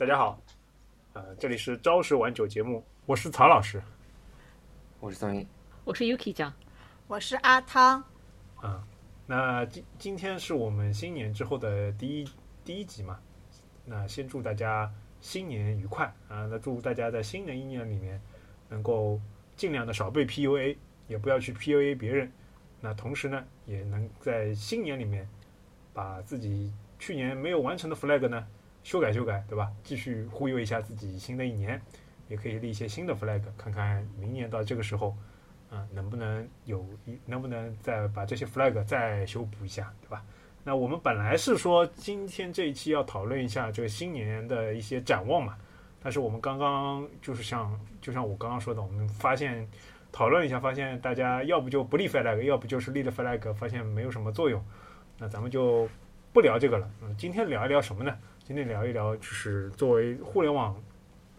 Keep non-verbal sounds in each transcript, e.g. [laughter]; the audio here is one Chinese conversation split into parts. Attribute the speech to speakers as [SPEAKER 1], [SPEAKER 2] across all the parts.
[SPEAKER 1] 大家好，呃，这里是朝十晚九节目，我是曹老师，
[SPEAKER 2] 我是宋英，
[SPEAKER 3] 我是 Yuki 酱，
[SPEAKER 4] 我是阿汤。
[SPEAKER 1] 啊，那今今天是我们新年之后的第一第一集嘛，那先祝大家新年愉快啊！那祝大家在新的一年里面能够尽量的少被 PUA，也不要去 PUA 别人。那同时呢，也能在新年里面把自己去年没有完成的 flag 呢修改修改，对吧？继续忽悠一下自己新的一年，也可以立一些新的 flag，看看明年到这个时候。啊，能不能有一能不能再把这些 flag 再修补一下，对吧？那我们本来是说今天这一期要讨论一下这个新年的一些展望嘛，但是我们刚刚就是像就像我刚刚说的，我们发现讨论一下，发现大家要不就不立 flag，要不就是立了 flag，发现没有什么作用，那咱们就不聊这个了。嗯，今天聊一聊什么呢？今天聊一聊就是作为互联网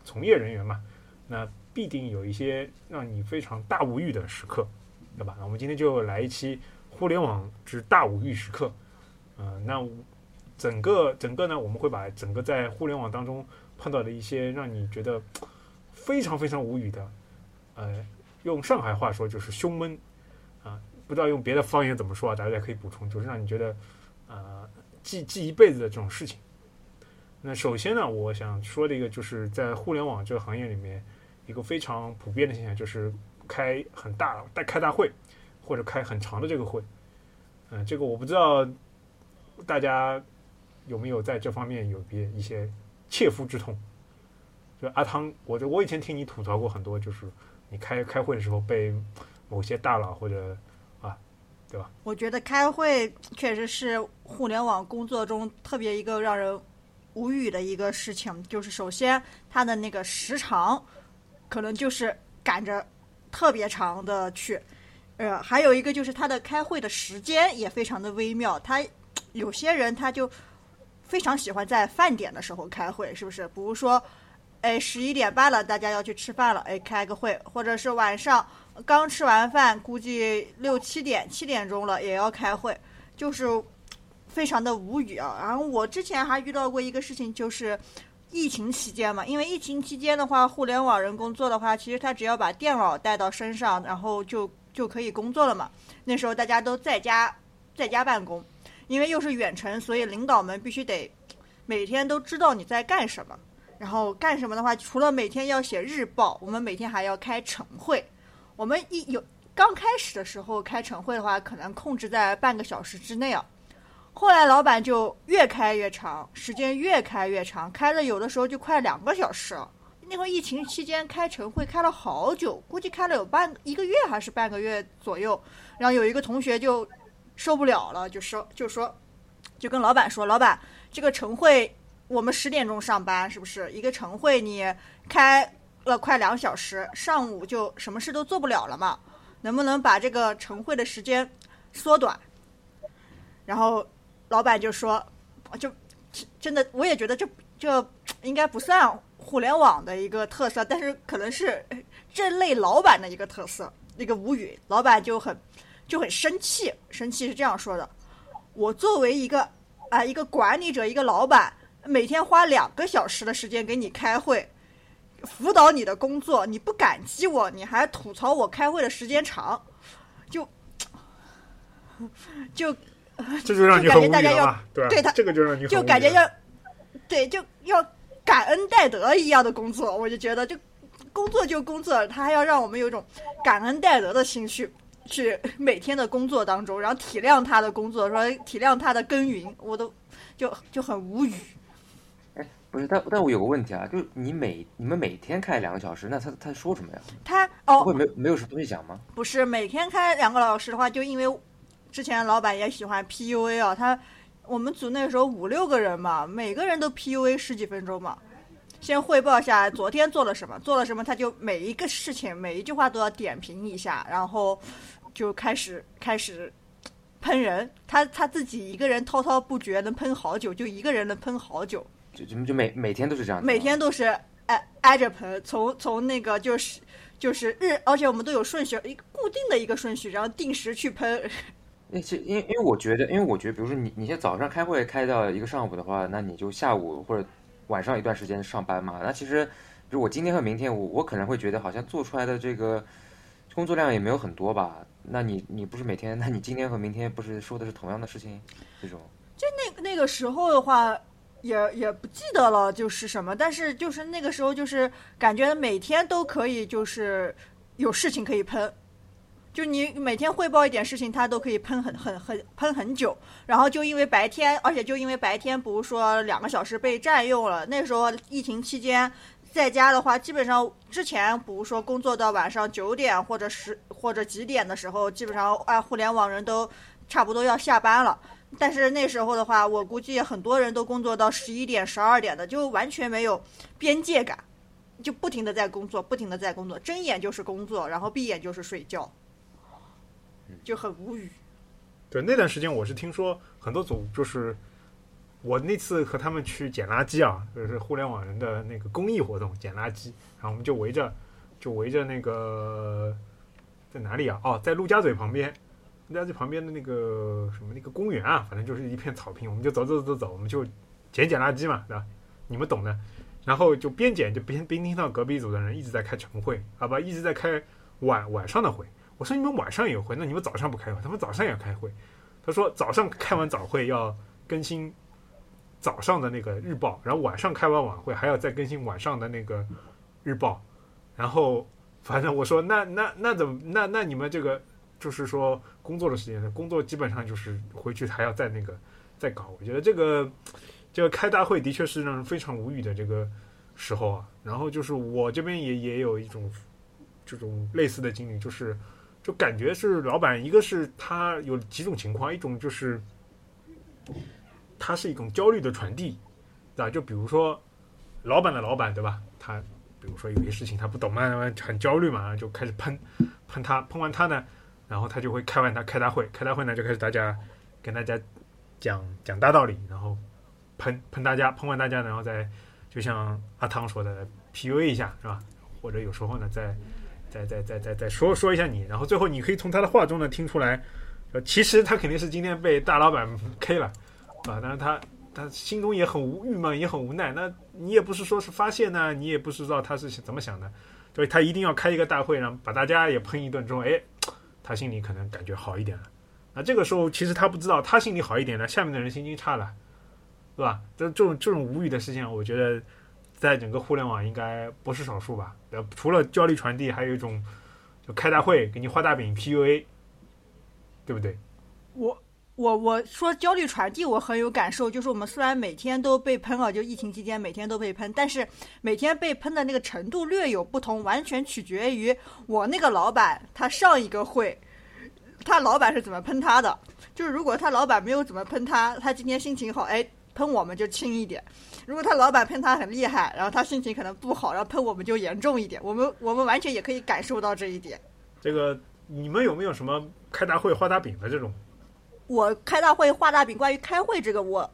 [SPEAKER 1] 从业人员嘛，那。必定有一些让你非常大无语的时刻，对吧？那我们今天就来一期互联网之大无语时刻。嗯，那整个整个呢，我们会把整个在互联网当中碰到的一些让你觉得非常非常无语的，呃，用上海话说就是胸闷啊，不知道用别的方言怎么说啊？大家可以补充，就是让你觉得呃记记一辈子的这种事情。那首先呢，我想说的一个就是在互联网这个行业里面。一个非常普遍的现象就是开很大、大开大会，或者开很长的这个会。嗯，这个我不知道大家有没有在这方面有别一些切肤之痛。就阿汤，我就我以前听你吐槽过很多，就是你开开会的时候被某些大佬或者啊，对吧？
[SPEAKER 4] 我觉得开会确实是互联网工作中特别一个让人无语的一个事情。就是首先它的那个时长。可能就是赶着特别长的去，呃，还有一个就是他的开会的时间也非常的微妙。他有些人他就非常喜欢在饭点的时候开会，是不是？比如说，哎，十一点半了，大家要去吃饭了，哎，开个会，或者是晚上刚吃完饭，估计六七点、七点钟了也要开会，就是非常的无语啊。然后我之前还遇到过一个事情，就是。疫情期间嘛，因为疫情期间的话，互联网人工作的话，其实他只要把电脑带到身上，然后就就可以工作了嘛。那时候大家都在家在家办公，因为又是远程，所以领导们必须得每天都知道你在干什么。然后干什么的话，除了每天要写日报，我们每天还要开晨会。我们一有刚开始的时候开晨会的话，可能控制在半个小时之内啊。后来老板就越开越长，时间越开越长，开了有的时候就快两个小时。那会疫情期间开晨会开了好久，估计开了有半一个月还是半个月左右。然后有一个同学就受不了了，就说就说就跟老板说：“老板，这个晨会我们十点钟上班，是不是？一个晨会你开了快两小时，上午就什么事都做不了了嘛？能不能把这个晨会的时间缩短？”然后。老板就说：“就真的，我也觉得这这应该不算互联网的一个特色，但是可能是这类老板的一个特色，那个无语。老板就很就很生气，生气是这样说的：我作为一个啊一个管理者，一个老板，每天花两个小时的时间给你开会，辅导你的工作，你不感激我，你还吐槽我开会的时间长，就就。” [laughs]
[SPEAKER 1] 这就让你
[SPEAKER 4] 感觉大家要
[SPEAKER 1] 对
[SPEAKER 4] 他
[SPEAKER 1] 这个就让你
[SPEAKER 4] 就感觉要对就要感恩戴德一样的工作，我就觉得就工作就工作，他还要让我们有一种感恩戴德的心去去每天的工作当中，然后体谅他的工作，说体谅他的耕耘，我都就就很无语。
[SPEAKER 2] 哎，不是，但但我有个问题啊，就是你每你们每天开两个小时，那他他说什么呀？
[SPEAKER 4] 他哦，
[SPEAKER 2] 会没没有什么东西讲吗？
[SPEAKER 4] 不是，每天开两个小时的话，就因为。之前老板也喜欢 PUA 啊，他我们组那时候五六个人嘛，每个人都 PUA 十几分钟嘛，先汇报一下昨天做了什么，做了什么，他就每一个事情每一句话都要点评一下，然后就开始开始喷人，他他自己一个人滔滔不绝，能喷好久，就一个人能喷好久，
[SPEAKER 2] 就就就每每天都是这样，
[SPEAKER 4] 每天都是挨挨着喷，从从那个就是就是日，而且我们都有顺序，一个固定的一个顺序，然后定时去喷。
[SPEAKER 2] 那些因因为我觉得，因为我觉得，比如说你你现在早上开会开到一个上午的话，那你就下午或者晚上一段时间上班嘛。那其实，比如我今天和明天，我我可能会觉得好像做出来的这个工作量也没有很多吧。那你你不是每天，那你今天和明天不是说的是同样的事情？这种就
[SPEAKER 4] 那那个时候的话，也也不记得了，就是什么，但是就是那个时候就是感觉每天都可以，就是有事情可以喷。就你每天汇报一点事情，他都可以喷很很很喷很久，然后就因为白天，而且就因为白天，比如说两个小时被占用了。那时候疫情期间，在家的话，基本上之前比如说工作到晚上九点或者十或者几点的时候，基本上啊互联网人都差不多要下班了。但是那时候的话，我估计很多人都工作到十一点、十二点的，就完全没有边界感，就不停的在工作，不停的在工作，睁眼就是工作，然后闭眼就是睡觉。就很无语。
[SPEAKER 1] 对，那段时间我是听说很多组就是我那次和他们去捡垃圾啊，就是互联网人的那个公益活动，捡垃圾，然后我们就围着就围着那个在哪里啊？哦，在陆家嘴旁边，陆家嘴旁边的那个什么那个公园啊，反正就是一片草坪，我们就走走走走，我们就捡捡垃圾嘛，对吧？你们懂的。然后就边捡就边边听到隔壁组的人一直在开晨会，好吧，一直在开晚晚上的会。我说你们晚上有会，那你们早上不开会？他们早上也开会。他说早上开完早会要更新早上的那个日报，然后晚上开完晚会还要再更新晚上的那个日报。然后反正我说那那那怎么那那你们这个就是说工作的时间，工作基本上就是回去还要再那个再搞。我觉得这个这个开大会的确是让人非常无语的这个时候啊。然后就是我这边也也有一种这种类似的经历，就是。就感觉是老板，一个是他有几种情况，一种就是他是一种焦虑的传递，对吧？就比如说老板的老板，对吧？他比如说有些事情他不懂嘛，很焦虑嘛，然后就开始喷喷他，喷完他呢，然后他就会开完他开大会，开大会呢就开始大家跟大家讲讲大道理，然后喷喷大家，喷完大家，然后再就像阿汤说的 PUA 一下，是吧？或者有时候呢再。再再再再再说说一下你，然后最后你可以从他的话中呢听出来，呃，其实他肯定是今天被大老板 [laughs] K 了，啊，但是他他心中也很无郁闷，也很无奈。那你也不是说是发泄呢，你也不知道他是怎么想的，所以他一定要开一个大会，让把大家也喷一顿之后，哎，他心里可能感觉好一点了。那这个时候其实他不知道，他心里好一点了，下面的人心情差了，是吧？这这种这种无语的事情，我觉得。在整个互联网应该不是少数吧？呃，除了焦虑传递，还有一种就开大会给你画大饼 PUA，对不对？
[SPEAKER 4] 我我我说焦虑传递，我很有感受。就是我们虽然每天都被喷啊，就疫情期间每天都被喷，但是每天被喷的那个程度略有不同，完全取决于我那个老板他上一个会，他老板是怎么喷他的。就是如果他老板没有怎么喷他，他今天心情好，哎，喷我们就轻一点。如果他老板喷他很厉害，然后他心情可能不好，然后喷我们就严重一点。我们我们完全也可以感受到这一点。
[SPEAKER 1] 这个你们有没有什么开大会画大饼的这种？
[SPEAKER 4] 我开大会画大饼，关于开会这个我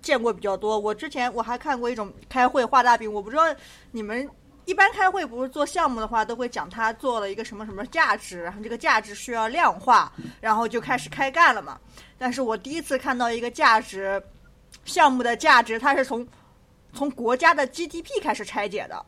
[SPEAKER 4] 见过比较多。我之前我还看过一种开会画大饼，我不知道你们一般开会不是做项目的话，都会讲他做了一个什么什么价值，然后这个价值需要量化，然后就开始开干了嘛。但是我第一次看到一个价值项目的价值，它是从从国家的 GDP 开始拆解的，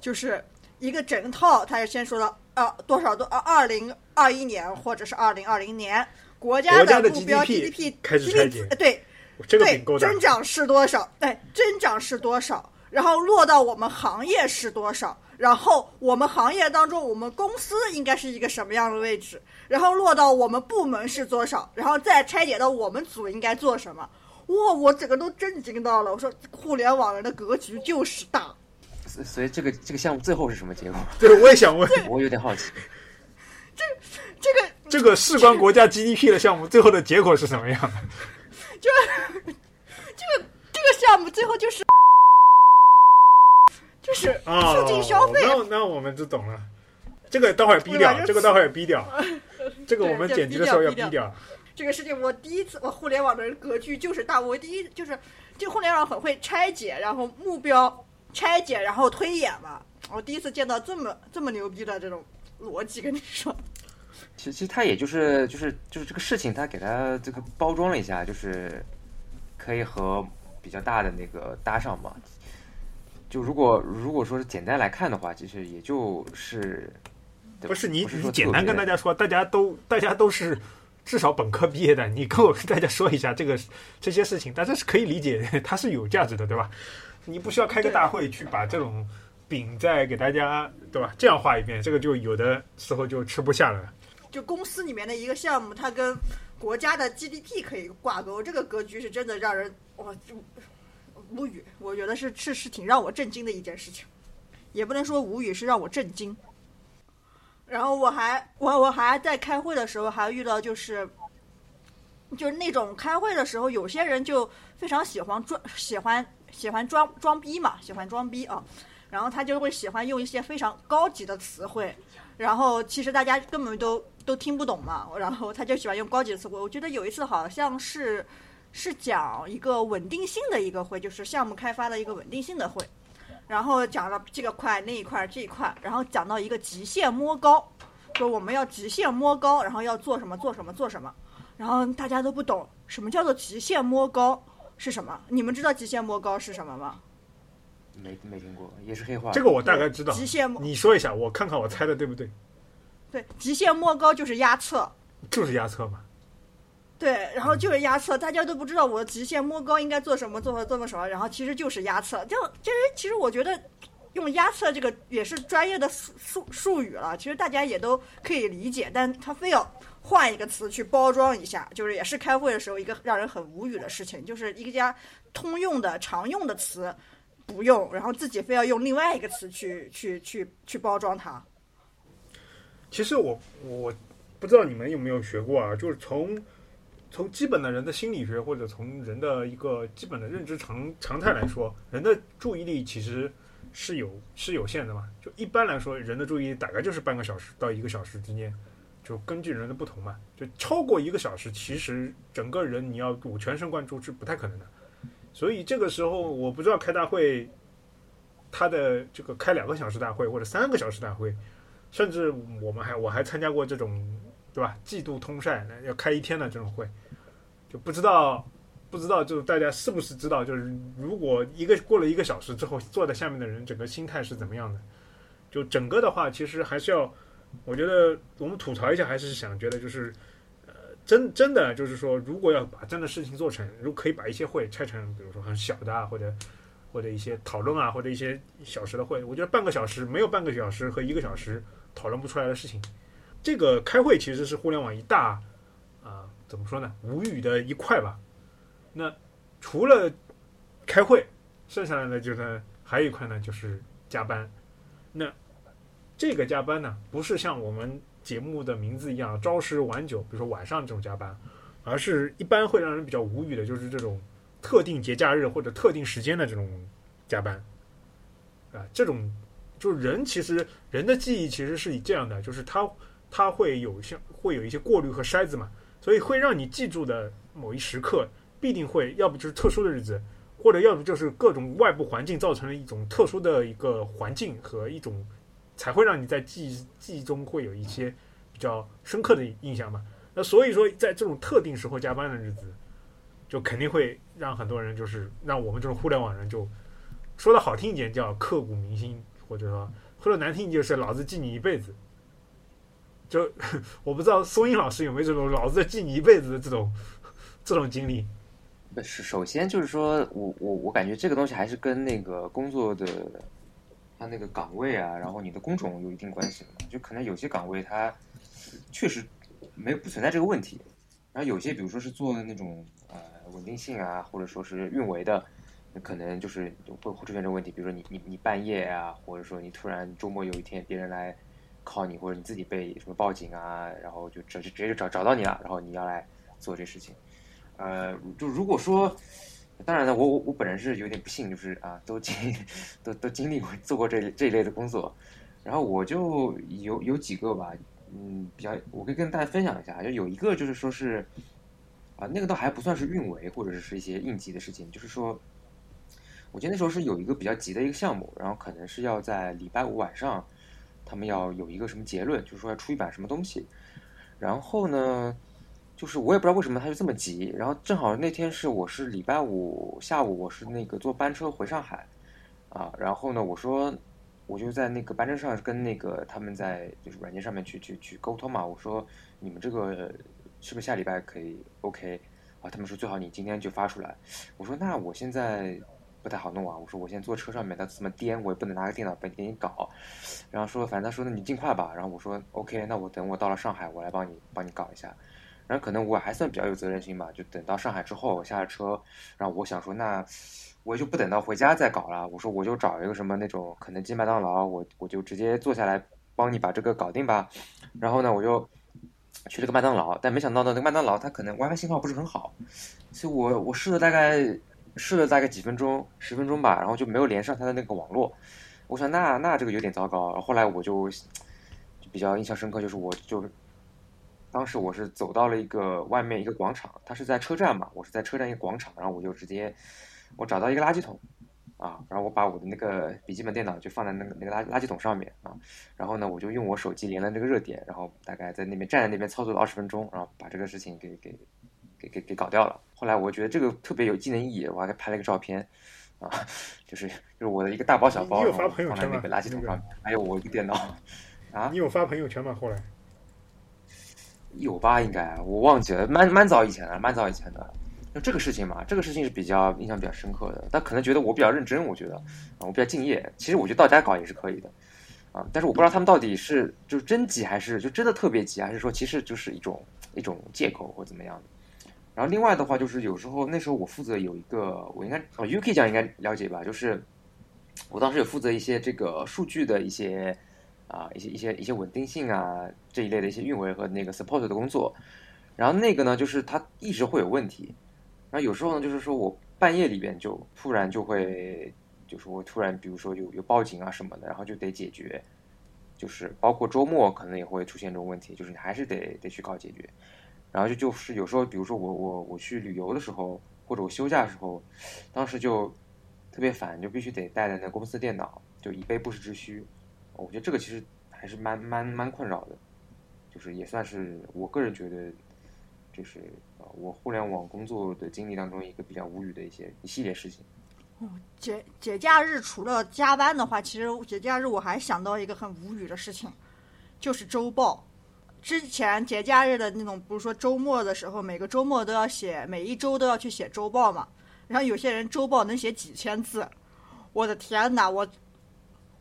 [SPEAKER 4] 就是一个整套，它是先说到呃多少多呃二零二一年或者是二零二零年国
[SPEAKER 1] 家
[SPEAKER 4] 的目标 GDP
[SPEAKER 1] 开始拆解，
[SPEAKER 4] 对对增长是多少？对增长是多少？然后落到我们行业是多少？然后我们行业当中我们公司应该是一个什么样的位置？然后落到我们部门是多少？然后再拆解到我们组应该做什么？哇！我整个都震惊到了。我说，互联网人的格局就是大。
[SPEAKER 2] 所以，这个这个项目最后是什么结果？[laughs]
[SPEAKER 1] 对，我也想问。[laughs]
[SPEAKER 2] 我有点好奇。
[SPEAKER 4] 这这个
[SPEAKER 1] 这个事关国家 GDP 的项目，最后的结果是什么样的？[laughs]
[SPEAKER 4] 就这个这个项目最后就是就是促进消费。
[SPEAKER 1] 那那我们就懂了。这个待会儿逼掉，这个待会儿逼掉。这个我们剪辑的时候要逼掉。
[SPEAKER 4] 这个事情我第一次，我互联网的格局就是大。我第一就是，就互联网很会拆解，然后目标拆解，然后推演嘛。我第一次见到这么这么牛逼的这种逻辑，跟你说。
[SPEAKER 2] 其实，其实他也就是就是就是这个事情，他给他这个包装了一下，就是可以和比较大的那个搭上嘛。就如果如果说是简单来看的话，其实也就是，
[SPEAKER 1] 不是你
[SPEAKER 2] 不是
[SPEAKER 1] 你简单跟大
[SPEAKER 2] 家
[SPEAKER 1] 家说，大家都大家都是至少本科毕业的，你跟我跟大家说一下这个 [laughs] 这些事情，大家是可以理解，[laughs] 它是有价值的，对吧？你不需要开个大会去把这种饼再给大家，对吧？这样画一遍，这个就有的时候就吃不下了。
[SPEAKER 4] 就公司里面的一个项目，它跟国家的 GDP 可以挂钩，这个格局是真的让人哇就无语。我觉得是是是挺让我震惊的一件事情，也不能说无语，是让我震惊。然后我还我我还在开会的时候还遇到就是。就是那种开会的时候，有些人就非常喜欢装喜欢喜欢装装逼嘛，喜欢装逼啊，然后他就会喜欢用一些非常高级的词汇，然后其实大家根本都都听不懂嘛，然后他就喜欢用高级的词汇。我觉得有一次好像是是讲一个稳定性的一个会，就是项目开发的一个稳定性的会，然后讲了这个块那一块这一块，然后讲到一个极限摸高，说我们要极限摸高，然后要做什么做什么做什么，然后大家都不懂什么叫做极限摸高是什么？你们知道极限摸高是什么吗？
[SPEAKER 2] 没没听过，也是黑话。
[SPEAKER 1] 这个我大概知道，
[SPEAKER 4] 极限摸
[SPEAKER 1] 你说一下，我看看我猜的对不对？
[SPEAKER 4] 对极限摸高就是压测。
[SPEAKER 1] 就是压测嘛。
[SPEAKER 4] 对，然后就是压测，大家都不知道我极限摸高应该做什么，做做什么，然后其实就是压测。就其实其实我觉得用压测这个也是专业的术术术语了，其实大家也都可以理解，但他非要换一个词去包装一下，就是也是开会的时候一个让人很无语的事情，就是一家通用的常用的词不用，然后自己非要用另外一个词去去去去包装它。
[SPEAKER 1] 其实我我不知道你们有没有学过啊，就是从从基本的人的心理学或者从人的一个基本的认知常常态来说，人的注意力其实是有是有限的嘛。就一般来说，人的注意力大概就是半个小时到一个小时之间，就根据人的不同嘛。就超过一个小时，其实整个人你要全神贯注是不太可能的。所以这个时候，我不知道开大会，他的这个开两个小时大会或者三个小时大会，甚至我们还我还参加过这种，对吧？季度通晒要开一天的这种会，就不知道不知道，就是大家是不是知道，就是如果一个过了一个小时之后，坐在下面的人整个心态是怎么样的？就整个的话，其实还是要，我觉得我们吐槽一下，还是想觉得就是。呃，真真的就是说，如果要把真的事情做成，如可以把一些会拆成，比如说很小的啊，或者或者一些讨论啊，或者一些小时的会，我觉得半个小时没有半个小时和一个小时讨论不出来的事情。这个开会其实是互联网一大啊、怎么说呢，无语的一块吧。那除了开会，剩下来的就是还有一块呢，就是加班。那这个加班呢，不是像我们节目的名字一样朝十晚九，比如说晚上这种加班，而是一般会让人比较无语的，就是这种特定节假日或者特定时间的这种加班。啊，这种就是人其实人的记忆其实是以这样的，就是他它会有像会有一些过滤和筛子嘛，所以会让你记住的某一时刻，必定会要不就是特殊的日子，或者要不就是各种外部环境造成了一种特殊的一个环境和一种，才会让你在记忆记忆中会有一些比较深刻的印象嘛。那所以说，在这种特定时候加班的日子，就肯定会让很多人就是让我们这种互联网人就说的好听一点叫刻骨铭心，或者说说的难听就是老子记你一辈子。就我不知道松英老师有没有这种老子记你一辈子的这种这种经历。
[SPEAKER 2] 不是，首先就是说我我我感觉这个东西还是跟那个工作的他那个岗位啊，然后你的工种有一定关系的嘛。就可能有些岗位它确实没有不存在这个问题，然后有些比如说是做那种呃稳定性啊，或者说是运维的，可能就是会会出现这个问题。比如说你你你半夜啊，或者说你突然周末有一天别人来靠你，或者你自己被什么报警啊，然后就直直接就找找到你了，然后你要来做这事情。呃，就如果说，当然了，我我我本人是有点不幸，就是啊，都经都都经历过做过这这一类的工作，然后我就有有几个吧，嗯，比较我可以跟大家分享一下，就有一个就是说是啊，那个倒还不算是运维或者是一些应急的事情，就是说，我记得那时候是有一个比较急的一个项目，然后可能是要在礼拜五晚上，他们要有一个什么结论，就是说要出一版什么东西，然后呢。就是我也不知道为什么他就这么急，然后正好那天是我是礼拜五下午，我是那个坐班车回上海，啊，然后呢，我说我就在那个班车上跟那个他们在就是软件上面去去去沟通嘛，我说你们这个是不是下礼拜可以 OK 啊？他们说最好你今天就发出来。我说那我现在不太好弄啊，我说我现在坐车上面，它这么颠，我也不能拿个电脑给你搞。然后说反正他说那你尽快吧，然后我说 OK，那我等我到了上海，我来帮你帮你搞一下。然后可能我还算比较有责任心吧，就等到上海之后我下了车，然后我想说那。我就不等到回家再搞了。我说我就找一个什么那种肯德基、麦当劳，我我就直接坐下来帮你把这个搞定吧。然后呢，我就去了个麦当劳，但没想到呢，那个麦当劳它可能 WiFi 信号不是很好，所以我我试了大概试了大概几分钟、十分钟吧，然后就没有连上它的那个网络。我想那那这个有点糟糕。后来我就就比较印象深刻，就是我就当时我是走到了一个外面一个广场，它是在车站嘛，我是在车站一个广场，然后我就直接。我找到一个垃圾桶，啊，然后我把我的那个笔记本电脑就放在那个那个垃垃圾桶上面啊，然后呢，我就用我手机连了那个热点，然后大概在那边站在那边操作了二十分钟，然后把这个事情给给给给给搞掉了。后来我觉得这个特别有纪念意义，我还拍了一个照片，啊，就是就是我的一个大包小包，放在那个垃圾桶上面，还有我一个电脑，[laughs] 啊，
[SPEAKER 1] 你有发朋友圈吗？后来
[SPEAKER 2] 有吧？应该我忘记了，蛮蛮早以前的，蛮早以前的。就这个事情嘛，这个事情是比较印象比较深刻的。他可能觉得我比较认真，我觉得啊，我比较敬业。其实我觉得到家搞也是可以的，啊，但是我不知道他们到底是就是真急还是就真的特别急，还是说其实就是一种一种借口或怎么样的。然后另外的话就是有时候那时候我负责有一个，我应该哦 UK 讲应该了解吧，就是我当时有负责一些这个数据的一些啊一些一些一些稳定性啊这一类的一些运维和那个 support 的工作。然后那个呢，就是它一直会有问题。然后有时候呢，就是说我半夜里边就突然就会，就是我突然比如说有有报警啊什么的，然后就得解决，就是包括周末可能也会出现这种问题，就是你还是得得去搞解决。然后就就是有时候，比如说我我我去旅游的时候，或者我休假的时候，当时就特别烦，就必须得带着那公司电脑，就以备不时之需。我觉得这个其实还是蛮蛮蛮困扰的，就是也算是我个人觉得。就是呃，我互联网工作的经历当中一个比较无语的一些一系列事情。
[SPEAKER 4] 哦，节节假日除了加班的话，其实节假日我还想到一个很无语的事情，就是周报。之前节假日的那种，不是说周末的时候，每个周末都要写，每一周都要去写周报嘛。然后有些人周报能写几千字，我的天哪！我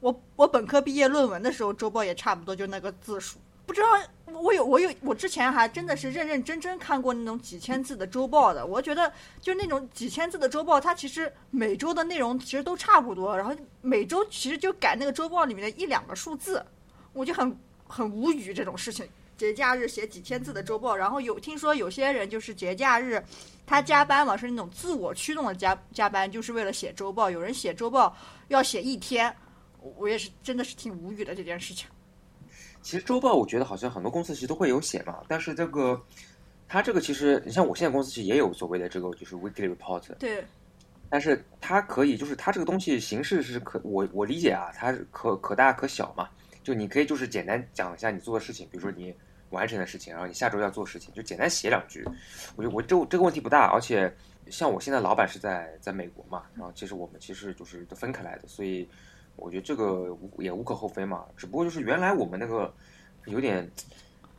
[SPEAKER 4] 我我本科毕业论文的时候，周报也差不多就那个字数。不知道我有我有我之前还真的是认认真真看过那种几千字的周报的，我觉得就那种几千字的周报，它其实每周的内容其实都差不多，然后每周其实就改那个周报里面的一两个数字，我就很很无语这种事情。节假日写几千字的周报，然后有听说有些人就是节假日他加班嘛，是那种自我驱动的加加班，就是为了写周报。有人写周报要写一天，我也是真的是挺无语的这件事情。
[SPEAKER 2] 其实周报我觉得好像很多公司其实都会有写嘛，但是这个，他这个其实你像我现在公司其实也有所谓的这个就是 weekly report，
[SPEAKER 4] 对，
[SPEAKER 2] 但是它可以就是它这个东西形式是可我我理解啊，它可可大可小嘛，就你可以就是简单讲一下你做的事情，比如说你完成的事情，然后你下周要做事情，就简单写两句，我觉得我这这个问题不大，而且像我现在老板是在在美国嘛，然后其实我们其实就是都分开来的，所以。我觉得这个无也无可厚非嘛，只不过就是原来我们那个有点，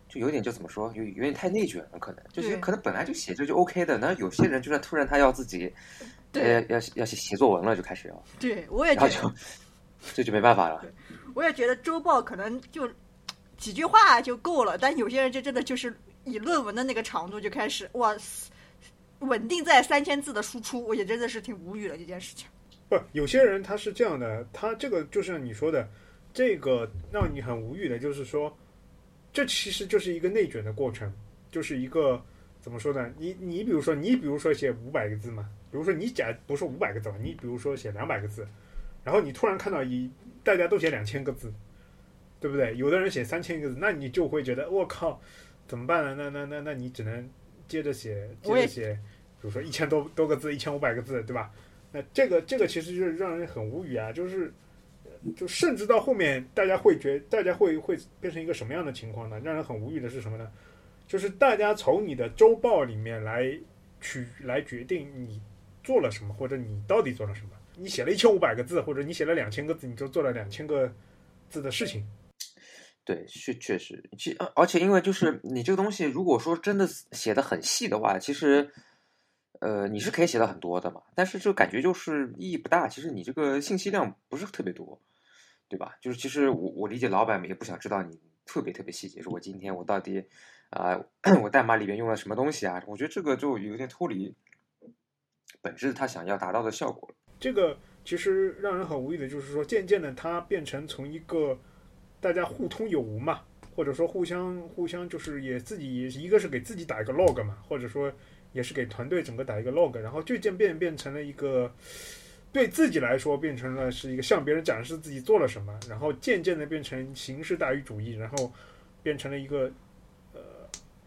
[SPEAKER 2] 就有点就怎么说，有有点太内卷了，可能就是可能本来就写着就 OK 的，那有些人就算突然他要自己，
[SPEAKER 4] 呃，
[SPEAKER 2] 要要写写作文了，就开始要，
[SPEAKER 4] 对我也觉
[SPEAKER 2] 得，这就没办法了。
[SPEAKER 4] 我也觉得周报可能就几句话就够了，但有些人就真的就是以论文的那个长度就开始哇，稳定在三千字的输出，我也真的是挺无语的这件事情。
[SPEAKER 1] 不，有些人他是这样的，他这个就像你说的，这个让你很无语的，就是说，这其实就是一个内卷的过程，就是一个怎么说呢？你你比如说，你比如说写五百个字嘛，比如说你假不说五百个字吧，你比如说写两百个字，然后你突然看到一大家都写两千个字，对不对？有的人写三千个字，那你就会觉得我靠，怎么办呢？那那那那你只能接着写，接着写，比如说一千多多个字，一千五百个字，对吧？那这个这个其实就是让人很无语啊，就是，就甚至到后面，大家会觉，大家会会变成一个什么样的情况呢？让人很无语的是什么呢？就是大家从你的周报里面来取来决定你做了什么，或者你到底做了什么。你写了一千五百个字，或者你写了两千个字，你就做了两千个字的事情。
[SPEAKER 2] 对，确确实，其而且因为就是你这个东西，如果说真的写的很细的话，其实，呃，你是可以写的很多的嘛。但是这个感觉就是意义不大。其实你这个信息量不是特别多，对吧？就是其实我我理解老板们也不想知道你特别特别细节，说我今天我到底啊，[clears throat] 我代码里面用了什么东西啊？我觉得这个就有点脱离本质他想要达到的效果。
[SPEAKER 1] 这个其实让人很无语的就是说，渐渐的它变成从一个。大家互通有无嘛，或者说互相互相就是也自己一个是给自己打一个 log 嘛，或者说也是给团队整个打一个 log，然后渐渐变变成了一个对自己来说变成了是一个向别人展示自己做了什么，然后渐渐的变成形式大于主义，然后变成了一个呃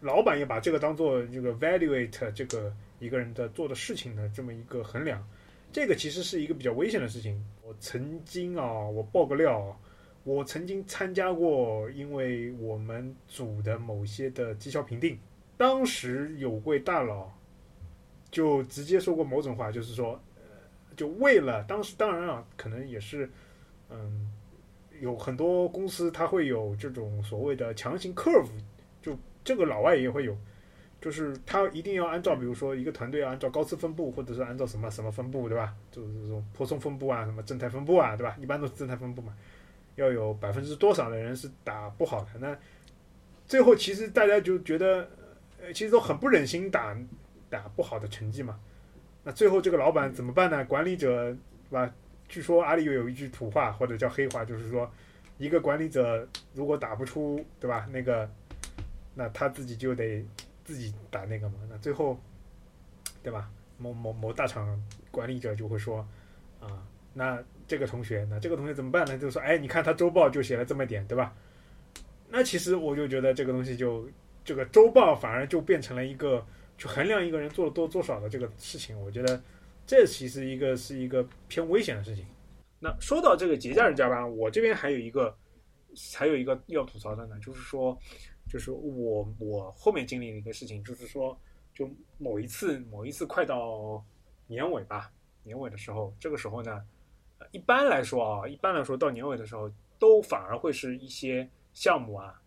[SPEAKER 1] 老板也把这个当做这个 valuate 这个一个人的做的事情的这么一个衡量，这个其实是一个比较危险的事情。我曾经啊，我爆个料。我曾经参加过，因为我们组的某些的绩效评定，当时有位大佬就直接说过某种话，就是说，呃，就为了当时当然啊，可能也是，嗯，有很多公司它会有这种所谓的强行 curve，就这个老外也会有，就是他一定要按照，比如说一个团队要按照高斯分布，或者是按照什么什么分布，对吧？就是这种泊松分布啊，什么正态分布啊，对吧？一般都是正态分布嘛。要有百分之多少的人是打不好的？那最后其实大家就觉得，呃，其实都很不忍心打打不好的成绩嘛。那最后这个老板怎么办呢？管理者是吧？据说阿里又有一句土话或者叫黑话，就是说，一个管理者如果打不出，对吧？那个，那他自己就得自己打那个嘛。那最后，对吧？某某某大厂管理者就会说，啊，那。这个同学，那这个同学怎么办呢？就是说，哎，你看他周报就写了这么点，对吧？那其实我就觉得这个东西就这个周报反而就变成了一个去衡量一个人做了多做少的这个事情。我觉得这其实一个是一个偏危险的事情。那说到这个节假日加班，我这边还有一个还有一个要吐槽的呢，就是说，就是我我后面经历的一个事情，就是说，就某一次某一次快到年尾吧，年尾的时候，这个时候呢。一般来说啊，一般来说到年尾的时候，都反而会是一些项目啊，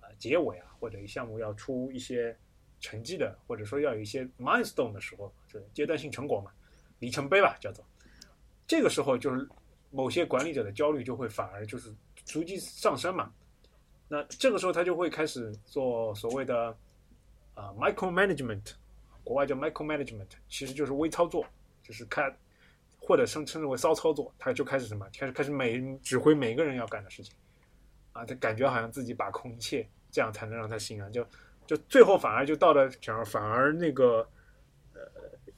[SPEAKER 1] 呃，结尾啊，或者项目要出一些成绩的，或者说要有一些 milestone 的时候，是阶段性成果嘛，里程碑吧，叫做。这个时候就是某些管理者的焦虑就会反而就是逐级上升嘛。那这个时候他就会开始做所谓的啊 micro management，国外叫 micro management，其实就是微操作，就是看。或者称称之为骚操作，他就开始什么？开始开始每指挥每个人要干的事情，啊，他感觉好像自己把控一切，这样才能让他心安。就就最后反而就到了讲，反而那个呃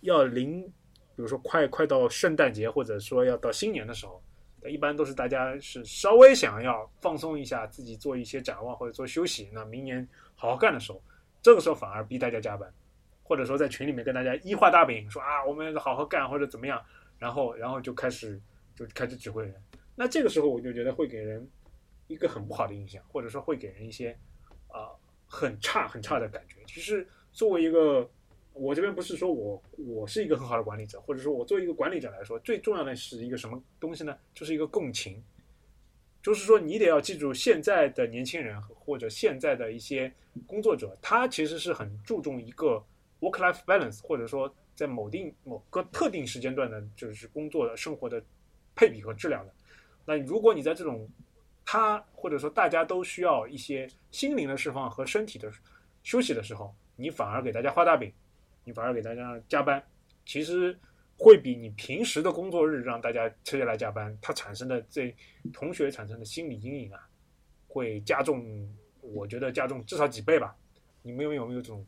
[SPEAKER 1] 要临，比如说快快到圣诞节，或者说要到新年的时候，一般都是大家是稍微想要放松一下，自己做一些展望或者做休息，那明年好好干的时候，这个时候反而逼大家加班，或者说在群里面跟大家一画大饼，说啊，我们好好干或者怎么样。然后，然后就开始就开始指挥人。那这个时候，我就觉得会给人一个很不好的印象，或者说会给人一些啊很差很差的感觉。其实，作为一个我这边不是说我我是一个很好的管理者，或者说我作为一个管理者来说，最重要的是一个什么东西呢？就是一个共情。就是说，你得要记住，现在的年轻人或者现在的一些工作者，他其实是很注重一个 work-life balance，或者说。在某定某个特定时间段的，就是工作的生活的配比和质量的。那如果你在这种他或者说大家都需要一些心灵的释放和身体的休息的时候，你反而给大家画大饼，你反而给大家加班，其实会比你平时的工作日让大家车下来加班，它产生的这同学产生的心理阴影啊，会加重，我觉得加重至少几倍吧。你们有没有这种？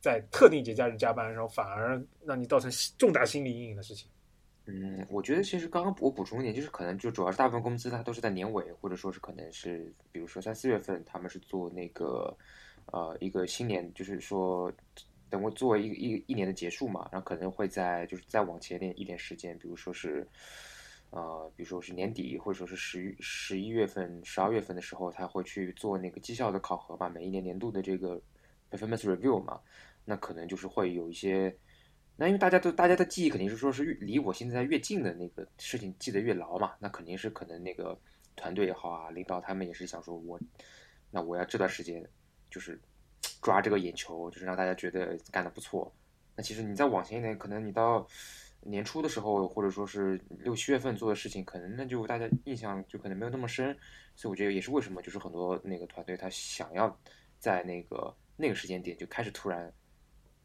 [SPEAKER 1] 在特定节假日加班，然后反而让你造成重大心理阴影的事情。
[SPEAKER 2] 嗯，我觉得其实刚刚我补充一点，就是可能就主要是大部分工资它都是在年尾，或者说是可能是比如说三四月份，他们是做那个呃一个新年，就是说等我做一个一一年的结束嘛，然后可能会在就是再往前点一点时间，比如说是呃比如说是年底，或者说是十十一月份、十二月份的时候，他会去做那个绩效的考核吧，每一年年度的这个 performance review 嘛。那可能就是会有一些，那因为大家都大家的记忆肯定是说是越离我现在越近的那个事情记得越牢嘛，那肯定是可能那个团队也好啊，领导他们也是想说我，那我要这段时间就是抓这个眼球，就是让大家觉得干得不错。那其实你再往前一点，可能你到年初的时候，或者说是六七月份做的事情，可能那就大家印象就可能没有那么深。所以我觉得也是为什么就是很多那个团队他想要在那个那个时间点就开始突然。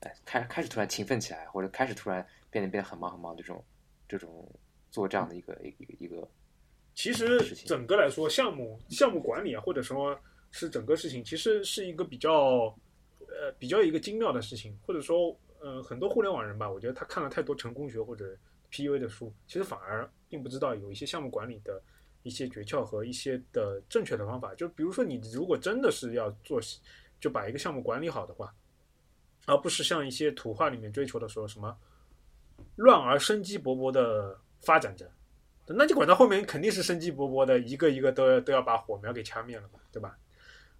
[SPEAKER 2] 哎，开开始突然勤奋起来，或者开始突然变得变得很忙很忙，这种这种做这样的一个一个一个，
[SPEAKER 1] 其实整个来说，项目项目管理啊，或者说是整个事情，其实是一个比较呃比较一个精妙的事情，或者说呃很多互联网人吧，我觉得他看了太多成功学或者 PUA 的书，其实反而并不知道有一些项目管理的一些诀窍和一些的正确的方法。就比如说，你如果真的是要做，就把一个项目管理好的话。而不是像一些图画里面追求的说什么乱而生机勃勃的发展着，那就管到后面肯定是生机勃勃的，一个一个都要都要把火苗给掐灭了嘛，对吧？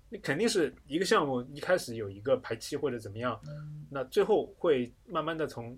[SPEAKER 1] 你肯定是一个项目一开始有一个排期或者怎么样，那最后会慢慢的从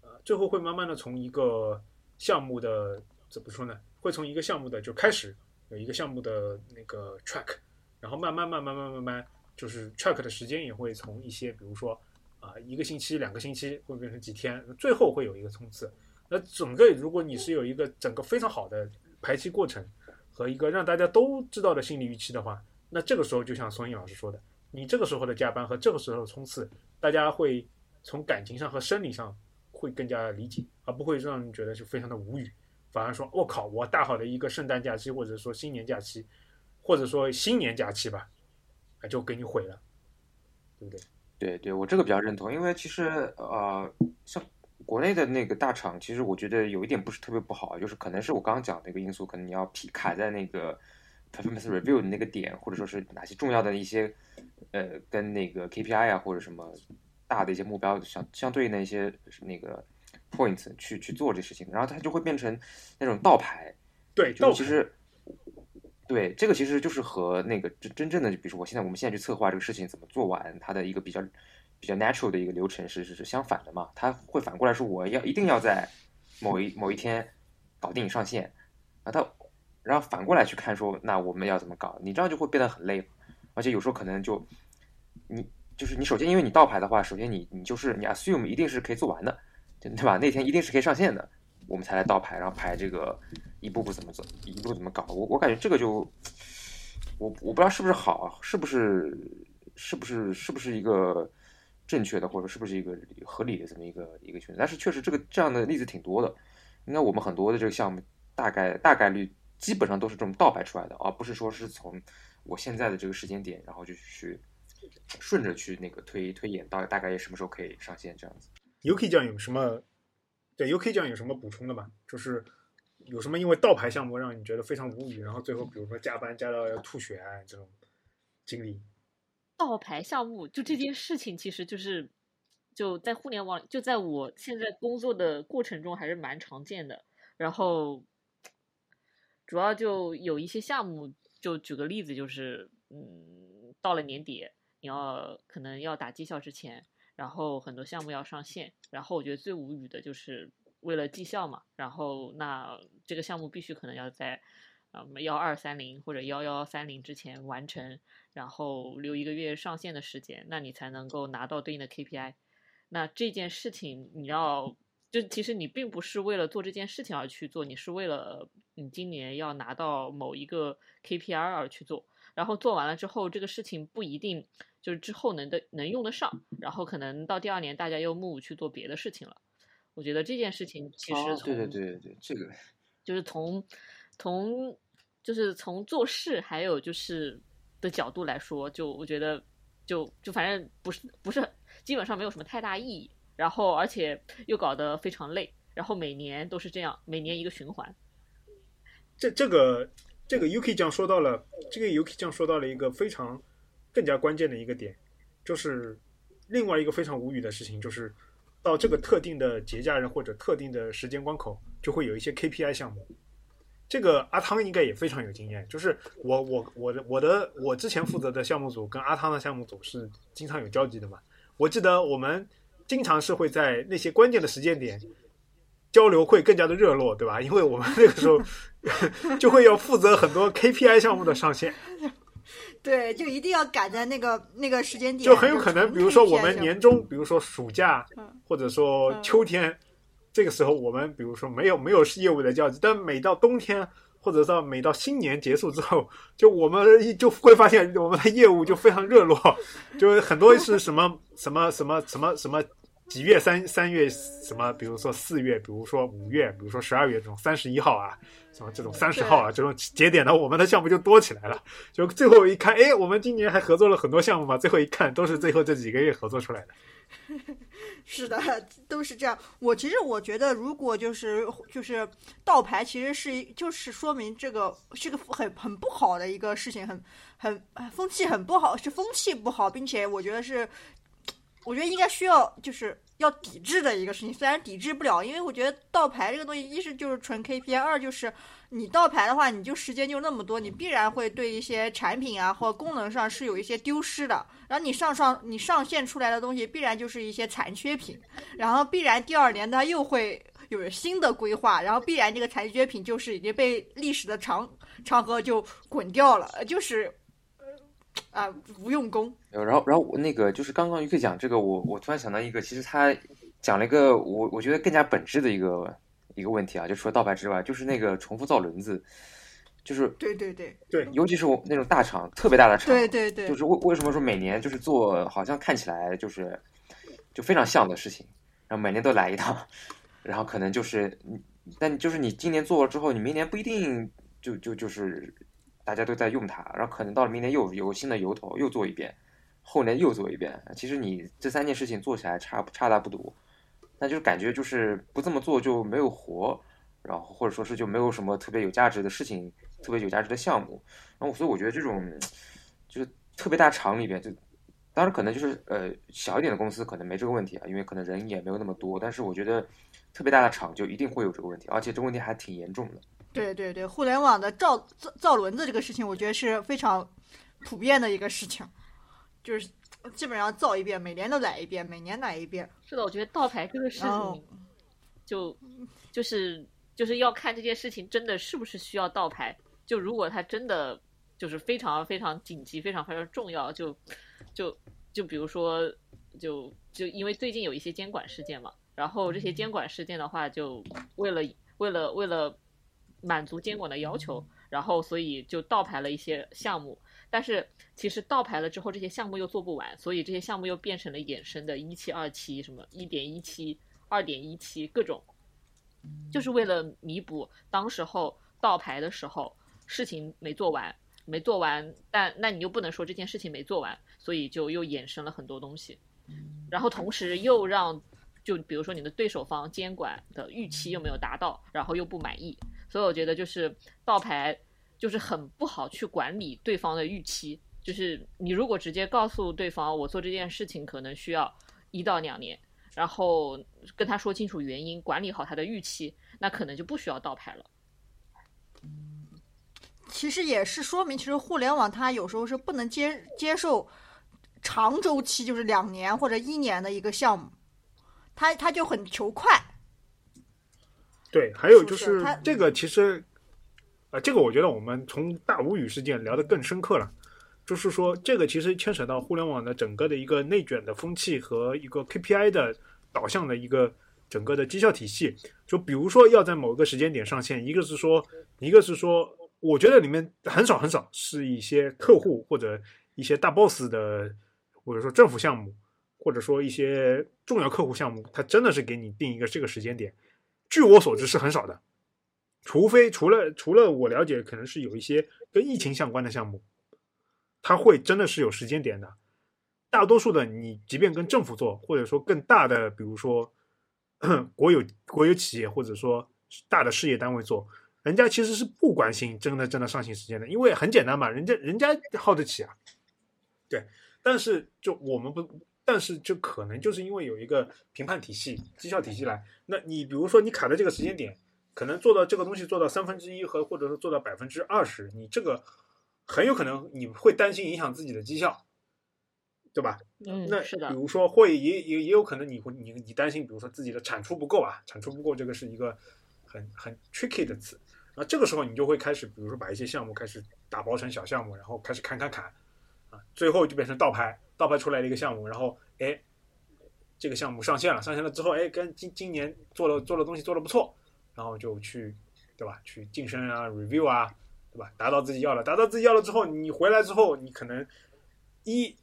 [SPEAKER 1] 呃最后会慢慢的从一个项目的怎么说呢？会从一个项目的就开始有一个项目的那个 track，然后慢慢慢慢慢慢慢。就是 track 的时间也会从一些，比如说啊，一个星期、两个星期，会变成几天，最后会有一个冲刺。那整个如果你是有一个整个非常好的排期过程和一个让大家都知道的心理预期的话，那这个时候就像孙颖老师说的，你这个时候的加班和这个时候的冲刺，大家会从感情上和生理上会更加理解，而不会让人觉得就非常的无语，反而说我靠，我大好的一个圣诞假期，或者说新年假期，或者说新年假期吧。那就给你毁了，对不对？
[SPEAKER 2] 对对，我这个比较认同，因为其实呃，像国内的那个大厂，其实我觉得有一点不是特别不好，就是可能是我刚刚讲那个因素，可能你要劈卡在那个 [laughs] performance review 的那个点，或者说是哪些重要的一些呃，跟那个 KPI 啊或者什么大的一些目标相相对应的一些那个 point 去去做这事情，然后它就会变成那种倒排，
[SPEAKER 1] 对，
[SPEAKER 2] 就其实。对，这个其实就是和那个真真正的，比如说我现在我们现在去策划这个事情怎么做完，它的一个比较比较 natural 的一个流程是是是相反的嘛。它会反过来说，我要一定要在某一某一天搞定上线啊。它然后反过来去看说，那我们要怎么搞？你这样就会变得很累，而且有时候可能就你就是你首先因为你倒排的话，首先你你就是你 assume 一定是可以做完的，对吧？那天一定是可以上线的。我们才来倒排，然后排这个一步步怎么走，一步怎么搞。我我感觉这个就，我我不知道是不是好，是不是是不是是不是一个正确的，或者是不是一个合理的这么一个一个选择。但是确实这个这样的例子挺多的。应该我们很多的这个项目，大概大概率基本上都是这种倒排出来的，而不是说是从我现在的这个时间点，然后就去顺着去那个推推演到大概什么时候可以上线这样子。
[SPEAKER 1] Yuki 酱有什么？对，UK 酱有什么补充的吗？就是有什么因为倒排项目让你觉得非常无语，然后最后比如说加班加到要吐血啊这种经历。
[SPEAKER 3] 倒排项目就这件事情，其实就是就在互联网，就在我现在工作的过程中还是蛮常见的。然后主要就有一些项目，就举个例子，就是嗯，到了年底，你要可能要打绩效之前。然后很多项目要上线，然后我觉得最无语的就是为了绩效嘛，然后那这个项目必须可能要在，呃幺二三零或者幺幺三零之前完成，然后留一个月上线的时间，那你才能够拿到对应的 KPI。那这件事情你要就其实你并不是为了做这件事情而去做，你是为了你今年要拿到某一个 KPI 而去做，然后做完了之后，这个事情不一定。就是之后能的能用得上，然后可能到第二年大家又 move 去做别的事情了。我觉得这件事情其实从
[SPEAKER 2] 对对对对这个
[SPEAKER 3] 就是从从就是从做事还有就是的角度来说，就我觉得就就反正不是不是基本上没有什么太大意义，然后而且又搞得非常累，然后每年都是这样，每年一个循环。
[SPEAKER 1] 这这个这个 UK 酱说到了，这个 UK 酱说到了一个非常。更加关键的一个点，就是另外一个非常无语的事情，就是到这个特定的节假日或者特定的时间关口，就会有一些 KPI 项目。这个阿汤应该也非常有经验，就是我我我的我的我之前负责的项目组跟阿汤的项目组是经常有交集的嘛。我记得我们经常是会在那些关键的时间点交流会更加的热络，对吧？因为我们那个时候 [laughs] 就会要负责很多 KPI 项目的上线，
[SPEAKER 4] 对，就一定要赶在那个那个时间点，
[SPEAKER 1] 就很有可能，比如说我们年终，比如说暑假
[SPEAKER 4] 嗯，
[SPEAKER 1] 或者说
[SPEAKER 4] 嗯
[SPEAKER 1] 秋天，这个时候我们比如说没有没有业务的交集，但每到冬天。或者到每到新年结束之后，就我们就会发现我们的业务就非常热络，[laughs] 就很多是什么什么什么什么什么几月三三月什么，比如说四月，比如说五月，比如说十二月这种三十一号啊，什么这种三十号啊这种节点呢，我们的项目就多起来了。就最后一看，哎，我们今年还合作了很多项目嘛，最后一看都是最后这几个月合作出来的。[laughs]
[SPEAKER 4] 是的，都是这样。我其实我觉得，如果就是就是倒排，其实是一就是说明这个是个很很不好的一个事情，很很风气很不好，是风气不好，并且我觉得是，我觉得应该需要就是要抵制的一个事情。虽然抵制不了，因为我觉得倒牌这个东西，一是就是纯 KPI，二就是你倒牌的话，你就时间就那么多，你必然会对一些产品啊或功能上是有一些丢失的。然后你上上你上线出来的东西，必然就是一些残缺品，然后必然第二年它又会有新的规划，然后必然这个残缺品就是已经被历史的长长河就滚掉了，就是啊无用功。
[SPEAKER 2] 呃然后，然后我那个就是刚刚于克讲这个，我我突然想到一个，其实他讲了一个我我觉得更加本质的一个一个问题啊，就除了盗牌之外，就是那个重复造轮子，就是
[SPEAKER 4] 对对对对
[SPEAKER 2] 尤其是我那种大厂，特别大的厂，
[SPEAKER 4] 对对对，
[SPEAKER 2] 就是为为什么说每年就是做好像看起来就是就非常像的事情，然后每年都来一趟，[laughs] 然后可能就是你，但就是你今年做了之后，你明年不一定就就就是大家都在用它，然后可能到了明年又有新的由头又做一遍，后年又做一遍，其实你这三件事情做起来差不差大不多，那就是感觉就是不这么做就没有活，然后或者说是就没有什么特别有价值的事情，特别有价值的项目，然后所以我觉得这种就是特别大厂里边就。当然，可能就是呃小一点的公司可能没这个问题啊，因为可能人也没有那么多。但是我觉得特别大的厂就一定会有这个问题，而且这个问题还挺严重的。
[SPEAKER 4] 对对对，互联网的造造造轮子这个事情，我觉得是非常普遍的一个事情，就是基本上造一遍，每年都来一遍，每年来一遍。
[SPEAKER 3] 是的，我觉得倒牌这个事情，就就是就是要看这件事情真的是不是需要倒牌。就如果它真的就是非常非常紧急、非常非常重要，就就就比如说，就就因为最近有一些监管事件嘛，然后这些监管事件的话，就为了为了为了满足监管的要求，然后所以就倒排了一些项目。但是其实倒排了之后，这些项目又做不完，所以这些项目又变成了衍生的一期、二期，什么一点一期、二点一期各种，就是为了弥补当时候倒排的时候事情没做完，没做完，但那你又不能说这件事情没做完，所以就又衍生了很多东西，然后同时又让就比如说你的对手方监管的预期又没有达到，然后又不满意，所以我觉得就是倒牌就是很不好去管理对方的预期。就是你如果直接告诉对方我做这件事情可能需要一到两年，然后跟他说清楚原因，管理好他的预期，那可能就不需要倒牌了。
[SPEAKER 4] 其实也是说明，其实互联网它有时候是不能接接受长周期，就是两年或者一年的一个项目，它它就很求快。
[SPEAKER 1] 对，还有就是这个其实，呃，这个我觉得我们从大无语事件聊得更深刻了，就是说这个其实牵扯到互联网的整个的一个内卷的风气和一个 KPI 的导向的一个整个的绩效体系。就比如说要在某个时间点上线，一个是说，一个是说，我觉得里面很少很少是一些客户或者一些大 boss 的，或者说政府项目，或者说一些重要客户项目，它真的是给你定一个这个时间点。据我所知是很少的，除非除了除了我了解，可能是有一些跟疫情相关的项目，它会真的是有时间点的。大多数的你即便跟政府做，或者说更大的，比如说 [clears throat] 国有国有企业，或者说大的事业单位做，人家其实是不关心真的真的上行时间的，因为很简单嘛，人家人家耗得起啊。对，但是就我们不，但是就可能就是因为有一个评判体系、绩效体系来，那你比如说你卡在这个时间点，可能做到这个东西做到三分之一和或者说做到百分之二十，你这个很有可能你会担心影响自己的绩效。对吧？
[SPEAKER 3] 嗯，
[SPEAKER 1] 那
[SPEAKER 3] 是的
[SPEAKER 1] 比，如说会也也也有可能你会你你担心，比如说自己的产出不够啊，产出不够这个是一个很很 tricky 的词。那这个时候你就会开始，比如说把一些项目开始打包成小项目，然后开始砍砍砍，啊，最后就变成倒拍，倒拍出来的一个项目，然后哎，这个项目上线了，上线了之后，哎，跟今今年做了做的东西做的不错，然后就去对吧，去晋升啊，review 啊，对吧？达到自己要的，达到自己要了之后，你回来之后，你可能一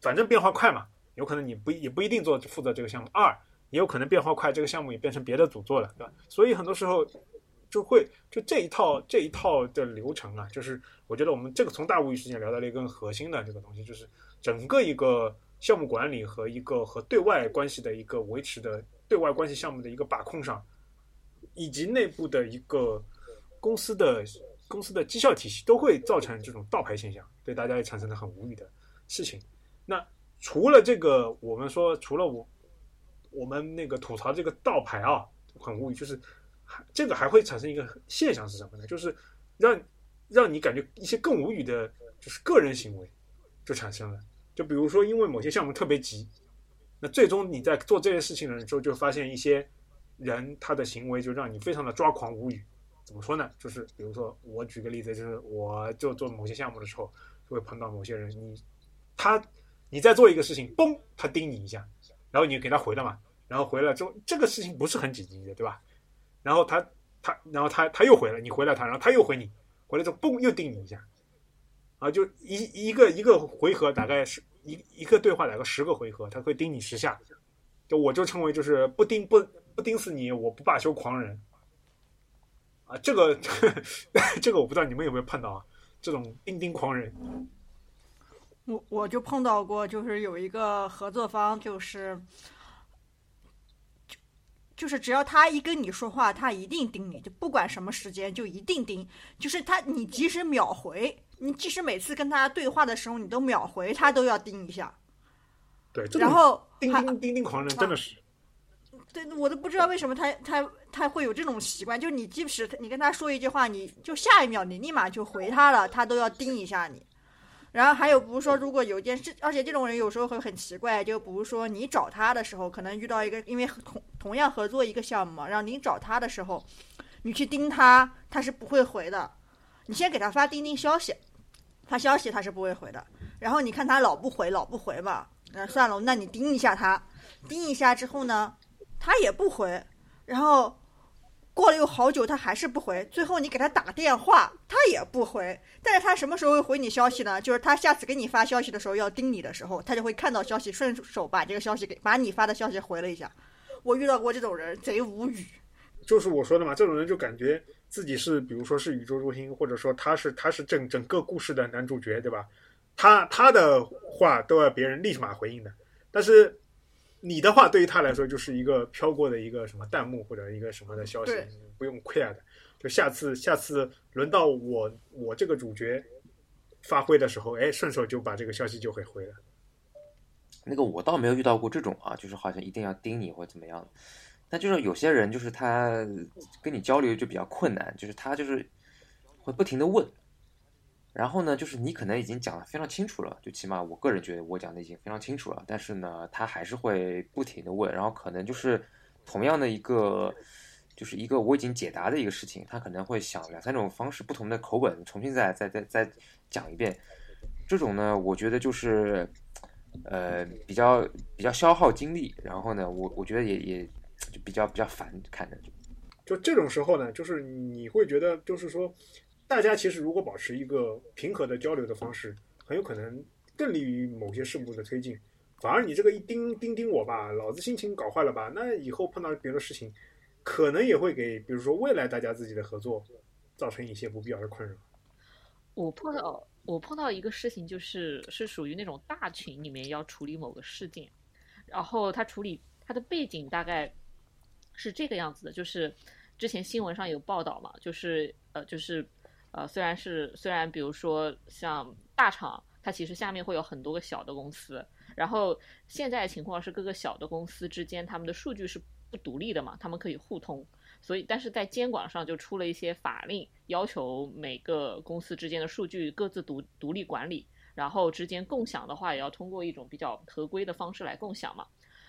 [SPEAKER 1] 反正变化快嘛，有可能你不也不一定做负责这个项目。二也有可能变化快，这个项目也变成别的组做了，对吧？所以很多时候就会就这一套这一套的流程啊，就是我觉得我们这个从大无语事件聊到了一个更核心的这个东西，就是整个一个项目管理和一个和对外关系的一个维持的对外关系项目的一个把控上，以及内部的一个公司的公司的绩效体系，都会造成这种倒牌现象，对大家也产生了很无语的事情。那除了这个，我们说除了我我们那个吐槽这个倒牌啊，很无语，就是这个还会产生一个现象是什么呢？就是让让你感觉一些更无语的，就是个人行为就产生了。就比如说，因为某些项目特别急，那最终你在做这件事情的时候，就发现一些人他的行为就让你非常的抓狂无语。怎么说呢？就是比如说，我举个例子，就是我就做某些项目的时候，就会碰到某些人，你他你在做一个事情，嘣，他盯你一下，然后你给他回了嘛，然后回了之后，这个事情不是很紧急的，对吧？然后他他然后他他又回了，你回了他，然后他又回你，回来之后嘣又盯你一下，啊，就一一个一个回合大概是一一个对话来个十个回合，他会盯你十下，就我就称为就是不盯不不盯死你，我不罢休狂人。啊，这个 [laughs] 这个我不知道你们有没有碰到啊？这种钉钉狂人，
[SPEAKER 4] 我我就碰到过，就是有一个合作方，就是就就是只要他一跟你说话，他一定盯你，就不管什么时间，就一定盯。就是他，你即使秒回，你即使每次跟他对话的时候你都秒回，他都要盯一下。
[SPEAKER 1] 对，
[SPEAKER 4] 然后还
[SPEAKER 1] 钉钉钉钉狂人真的是，
[SPEAKER 4] 对，我都不知道为什么他他他会有这种习惯，就是你即使你跟他说一句话，你就下一秒你立马就回他了，他都要盯一下你。然后还有，比如说，如果有一件事，而且这种人有时候会很奇怪，就比如说你找他的时候，可能遇到一个，因为同同样合作一个项目嘛，然后你找他的时候，你去盯他，他是不会回的。你先给他发钉钉消息，发消息他是不会回的。然后你看他老不回，老不回嘛，那算了，那你盯一下他，盯一下之后呢，他也不回，然后过了又好久，他还是不回。最后你给他打电话，他也不回。但是他什么时候会回你消息呢？就是他下次给你发消息的时候要盯你的时候，他就会看到消息，顺手把这个消息给把你发的消息回了一下。我遇到过这种人，贼无语。
[SPEAKER 1] 就是我说的嘛，这种人就感觉自己是，比如说是宇宙中心，或者说他是他是整整个故事的男主角，对吧？他他的话都要别人立马回应的，但是你的话对于他来说就是一个飘过的一个什么弹幕或者一个什么的消息，不用 care 的。就下次下次轮到我我这个主角发挥的时候，哎，顺手就把这个消息就给回了。
[SPEAKER 2] 那个我倒没有遇到过这种啊，就是好像一定要盯你或怎么样的。但就是有些人，就是他跟你交流就比较困难，就是他就是会不停的问，然后呢，就是你可能已经讲的非常清楚了，就起码我个人觉得我讲的已经非常清楚了，但是呢，他还是会不停的问，然后可能就是同样的一个，就是一个我已经解答的一个事情，他可能会想两三种方式，不同的口吻重新再再再再讲一遍，这种呢，我觉得就是。呃，比较比较消耗精力，然后呢，我我觉得也也就比较比较烦，看着就。
[SPEAKER 1] 就这种时候呢，就是你会觉得，就是说，大家其实如果保持一个平和的交流的方式，很有可能更利于某些事物的推进。反而你这个一盯盯盯我吧，老子心情搞坏了吧，那以后碰到别的事情，可能也会给，比如说未来大家自己的合作造成一些不必要的困扰。
[SPEAKER 3] 我碰到我碰到一个事情，就是是属于那种大群里面要处理某个事件，然后他处理他的背景大概是这个样子的，就是之前新闻上有报道嘛，就是呃就是呃虽然是虽然比如说像大厂，它其实下面会有很多个小的公司，然后现在情况是各个小的公司之间他们的数据是不独立的嘛，他们可以互通。所以，但是在监管上就出了一些法令，要求每个公司之间的数据各自独独立管理。然后之间共享的话，也要通过一种比较合规的方式来共享嘛。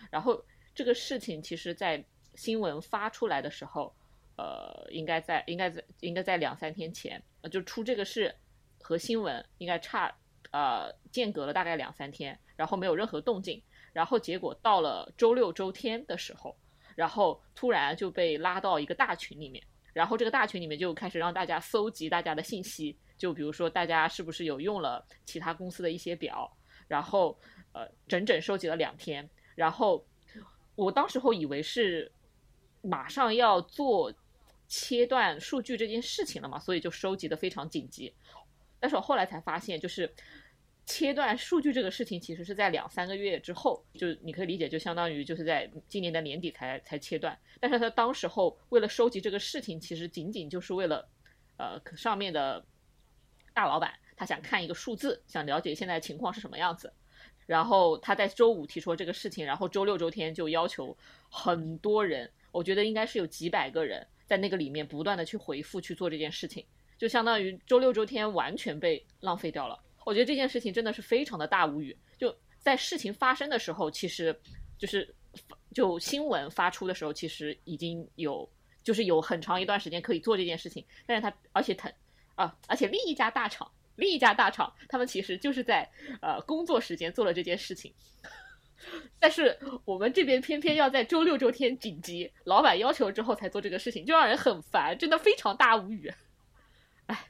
[SPEAKER 3] 然后这个事情其实，在新闻发出来的时候，呃，应该在应该在应该在两三天前，就出这个事和新闻应该差呃间隔了大概两三天，然后没有任何动静，然后结果到了周六周天的时候，然后突然就被拉到一个大群里面，然后这个大群里面就开始让大家搜集大家的信息，就比如说大家是不是有用了其他公司的一些表，然后呃整整收集了两天，然后我当时候以为是马上要做切断数据这件事情了嘛，所以就收集的非常紧急。但是我后来才发现，就是切断数据这个事情，其实是在两三个月之后，就你可以理解，就相当于就是在今年的年底才才切断。但是他当时候为了收集这个事情，其实仅仅就是为了，呃，上面的大老板他想看一个数字，想了解现在情况是什么样子。然后他在周五提出这个事情，然后周六周天就要求很多人，我觉得应该是有几百个人在那个里面不断的去回复去做这件事情，就相当于周六周天完全被浪费掉了。我觉得这件事情真的是非常的大无语。就在事情发生的时候，其实就是就新闻发出的时候，其实已经有就是有很长一段时间可以做这件事情，但是他而且他啊，而且另一家大厂。另一家大厂，他们其实就是在呃工作时间做了这件事情，但是我们这边偏偏要在周六周天紧急，老板要求之后才做这个事情，就让人很烦，真的非常大无语。哎，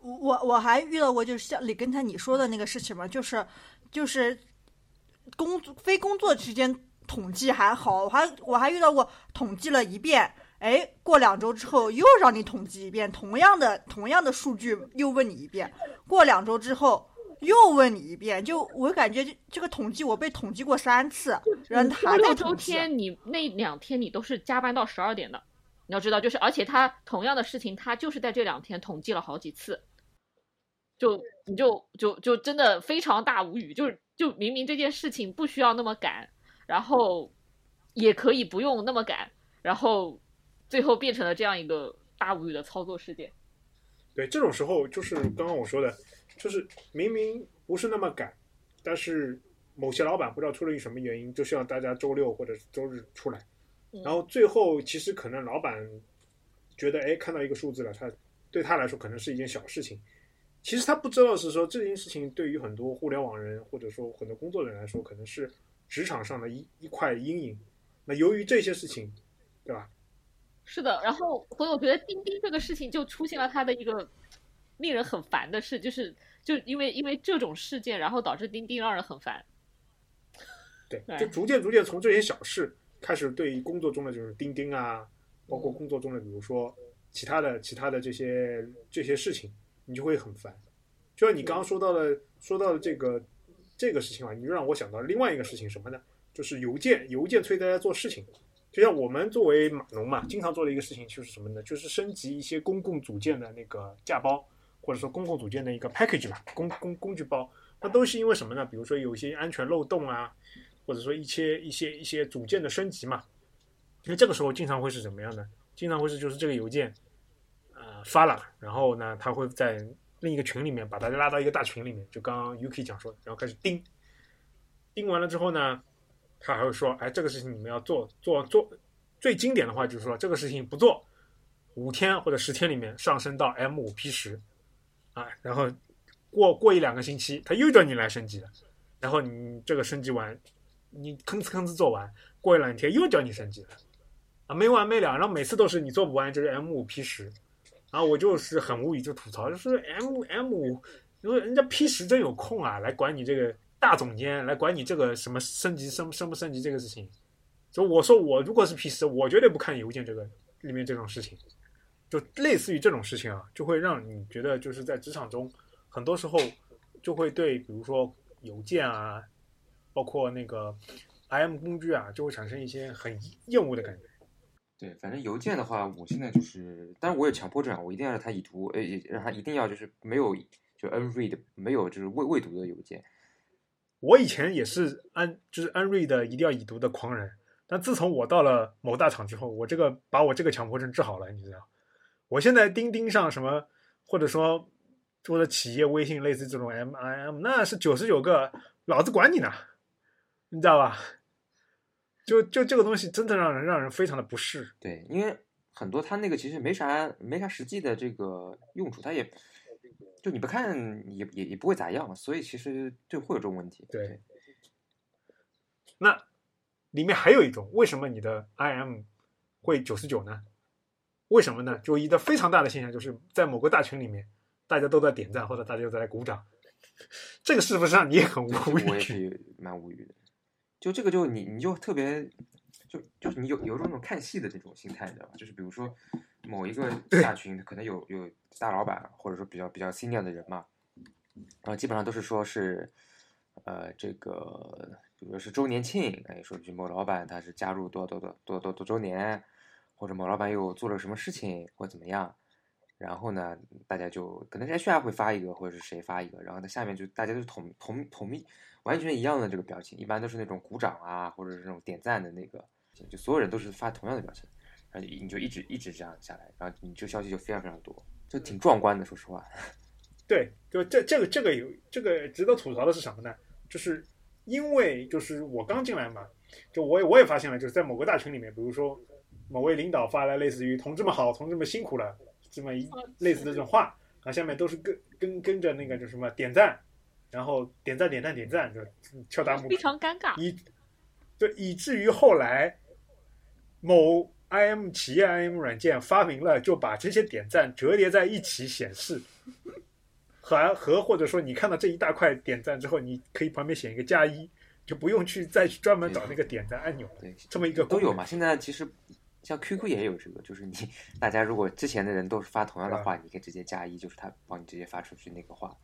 [SPEAKER 4] 我我还遇到过，就是像你刚才你说的那个事情嘛，就是就是工作非工作时间统计还好，我还我还遇到过统计了一遍。哎，过两周之后又让你统计一遍，同样的同样的数据又问你一遍。过两周之后又问你一遍，就我感觉这个统计我被统计过三次，人还在
[SPEAKER 3] 周天你那两天你都是加班到十二点的，你要知道，就是而且他同样的事情，他就是在这两天统计了好几次，就你就就就真的非常大无语，就是就明明这件事情不需要那么赶，然后也可以不用那么赶，然后。最后变成了这样一个大无语的操作事件。
[SPEAKER 1] 对，这种时候就是刚刚我说的，就是明明不是那么赶，但是某些老板不知道出了一什么原因，就希望大家周六或者周日出来。然后最后其实可能老板觉得，哎，看到一个数字了，他对他来说可能是一件小事情。其实他不知道是说这件事情对于很多互联网人或者说很多工作人来说，可能是职场上的一一块阴影。那由于这些事情，对吧？
[SPEAKER 3] 是的，然后所以我觉得钉钉这个事情就出现了它的一个令人很烦的事，就是就因为因为这种事件，然后导致钉钉让人很烦。
[SPEAKER 1] 对，就逐渐逐渐从这些小事开始，对工作中的就是钉钉啊，包括工作中的比如说其他的其他的这些这些事情，你就会很烦。就像你刚刚说到的说到的这个这个事情啊，你就让我想到另外一个事情什么呢？就是邮件邮件催大家做事情。就像我们作为码农嘛，经常做的一个事情就是什么呢？就是升级一些公共组件的那个架包，或者说公共组件的一个 package 吧，工工工具包。那都是因为什么呢？比如说有一些安全漏洞啊，或者说一些一些一些组件的升级嘛。那这个时候经常会是怎么样呢？经常会是就是这个邮件，呃发了，然后呢，他会在另一个群里面把大家拉到一个大群里面，就刚刚 UK 讲说的，然后开始盯，盯完了之后呢？他还会说：“哎，这个事情你们要做做做，最经典的话就是说，这个事情不做，五天或者十天里面上升到 M 五 P 十，啊，然后过过一两个星期，他又叫你来升级了，然后你这个升级完，你吭哧吭哧做完，过一两天又叫你升级了，啊，没完没了，然后每次都是你做不完就是 M 五 P 十，然后我就是很无语，就吐槽，就是 M M 五，因为人家 P 十真有空啊，来管你这个。”大总监来管你这个什么升级升升不升级这个事情，就我说我如果是 P 四，我绝对不看邮件这个里面这种事情，就类似于这种事情啊，就会让你觉得就是在职场中，很多时候就会对比如说邮件啊，包括那个 IM 工具啊，就会产生一些很厌恶的感觉。
[SPEAKER 2] 对，反正邮件的话，我现在就是，但是我有强迫症，我一定要让它已读，呃，让它一定要就是没有就 unread 没有就是未未读的邮件。
[SPEAKER 1] 我以前也是安就是安瑞的一定要已读的狂人，但自从我到了某大厂之后，我这个把我这个强迫症治好了，你知道？我现在钉钉上什么，或者说或者企业微信类似这种 MIM，那是九十九个，老子管你呢，你知道吧？就就这个东西真的让人让人非常的不适。
[SPEAKER 2] 对，因为很多它那个其实没啥没啥实际的这个用处，它也就你不看也也也不会咋样，所以其实就会有这种问题。
[SPEAKER 1] 对，那里面还有一种，为什么你的 IM 会九十九呢？为什么呢？就一个非常大的现象，就是在某个大群里面，大家都在点赞或者大家都在鼓掌，这个是不是让你也很无语
[SPEAKER 2] 我也
[SPEAKER 1] 语？
[SPEAKER 2] 是蛮无语的。就这个就你你就特别就就是你有有种那种看戏的这种心态，你知道吧？就是比如说某一个大群可能有有大老板或者说比较比较 senior 的人嘛，然后基本上都是说是呃这个比如说是周年庆，哎说句某老板他是加入多多多多多多周年，或者某老板又做了什么事情或怎么样。然后呢，大家就可能是 HR 会发一个，或者是谁发一个，然后在下面就大家都是统统统一完全一样的这个表情，一般都是那种鼓掌啊，或者是那种点赞的那个，就所有人都是发同样的表情，然后你就一直一直这样下来，然后你这个消息就非常非常多，就挺壮观的，说实话。[laughs]
[SPEAKER 1] 对，就这这个这个有这个值得吐槽的是什么呢？就是因为就是我刚进来嘛，就我也我也发现了，就是在某个大群里面，比如说某位领导发来类似于“同志们好，同志们辛苦了”这么一类似的这种话，然后下面都是跟跟跟着那个就什么点赞，然后点赞点赞点赞，就敲弹幕
[SPEAKER 3] 非，常尴尬。
[SPEAKER 1] 以对以至于后来某 IM 企业 IM 软件发明了，就把这些点赞折叠在一起显示，和和或者说你看到这一大块点赞之后，你可以旁边写一个加一，就不用去再去专门找那个点赞按钮了。
[SPEAKER 2] 对，
[SPEAKER 1] 这么一个
[SPEAKER 2] 都有嘛。现在其实像 QQ 也有这个，就是你大家如果之前的人都是发同样的话，你可以直接加一，就是他帮你直接发出去那个话。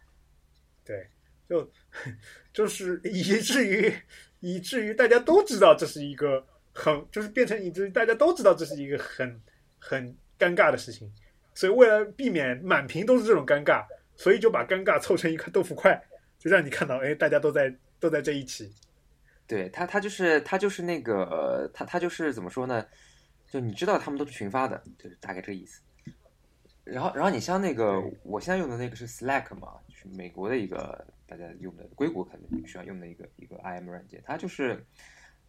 [SPEAKER 1] 对，就 [laughs] 就是以至于以至于大家都知道这是一个很就是变成以至于大家都知道这是一个很很尴尬的事情，所以为了避免满屏都是这种尴尬，所以就把尴尬凑成一块豆腐块，就让你看到，哎，大家都在都在这一起。
[SPEAKER 2] 对他，他就是他就是那个呃他他就是怎么说呢？就你知道他们都是群发的，就是大概这个意思。然后然后你像那个我现在用的那个是 Slack 嘛，就是美国的一个大家用的硅谷可能需要用的一个一个 IM 软件，它就是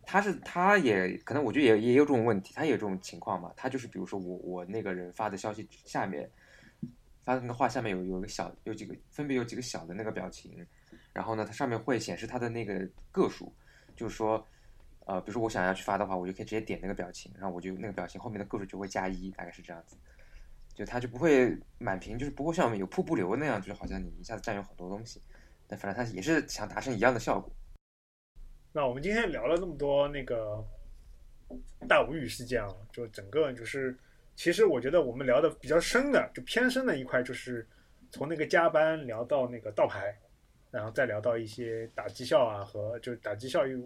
[SPEAKER 2] 他是他也可能我觉得也也有这种问题，他也有这种情况嘛。他就是比如说我我那个人发的消息下面发的那个话下面有有一个小有几个分别有几个小的那个表情，然后呢它上面会显示它的那个个数，就是说。呃，比如说我想要去发的话，我就可以直接点那个表情，然后我就那个表情后面的个数就会加一，大概是这样子。就它就不会满屏，就是不会像有瀑布流那样，就是好像你一下子占有很多东西。但反正它也是想达成一样的效果。
[SPEAKER 1] 那我们今天聊了那么多那个大无语事件啊，就整个就是，其实我觉得我们聊的比较深的，就偏深的一块，就是从那个加班聊到那个倒牌，然后再聊到一些打绩效啊和就打绩效又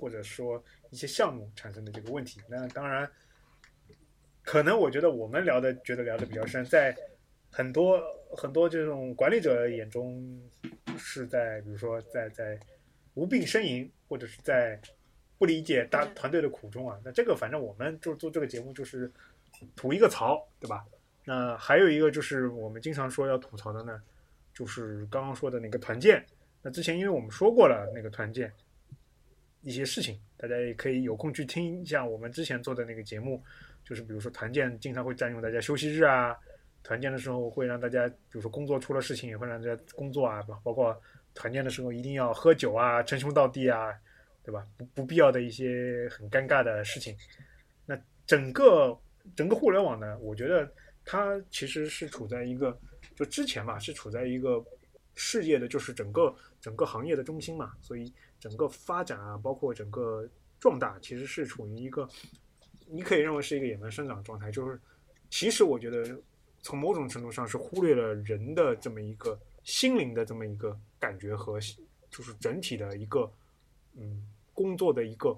[SPEAKER 1] 或者说一些项目产生的这个问题。那当然，可能我觉得我们聊的觉得聊的比较深，在很多很多这种管理者眼中是在比如说在在无病呻吟，或者是在不理解大团队的苦衷啊。那这个反正我们就做这个节目就是吐一个槽，对吧？那还有一个就是我们经常说要吐槽的呢，就是刚刚说的那个团建。那之前因为我们说过了那个团建一些事情，大家也可以有空去听一下我们之前做的那个节目。就是比如说团建经常会占用大家休息日啊，团建的时候会让大家，比如说工作出了事情也会让大家工作啊，包括团建的时候一定要喝酒啊，称兄道弟啊，对吧？不不必要的一些很尴尬的事情。那整个整个互联网呢，我觉得它其实是处在一个就之前嘛，是处在一个事业的，就是整个整个行业的中心嘛，所以整个发展啊，包括整个壮大，其实是处于一个你可以认为是一个野蛮生长状态。就是其实我觉得从某种程度上是忽略了人的这么一个心灵的这么一个感觉和就是整体的一个嗯工作的一个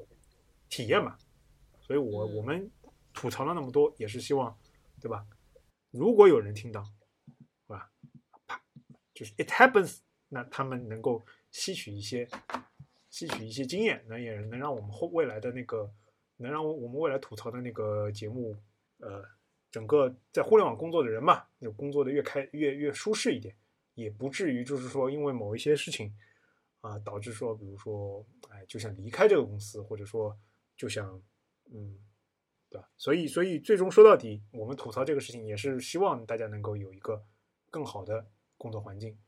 [SPEAKER 1] 体验嘛。所以我
[SPEAKER 3] 嗯
[SPEAKER 1] 我们吐槽了那么多，也是希望对吧？如果有人听到，是吧？啪，就是 it happens，那他们能够吸取一些吸取一些经验，那也能让我们后未来的那个能让我们未来吐槽的那个节目，呃，整个在互联网工作的人嘛，就工作的越开越越舒适一点，也不至于就是说因为某一些事情啊、导致说，比如说哎就想离开这个公司，或者说就想嗯，对吧？所以所以最终说到底，我们吐槽这个事情也是希望大家能够有一个更好的工作环境。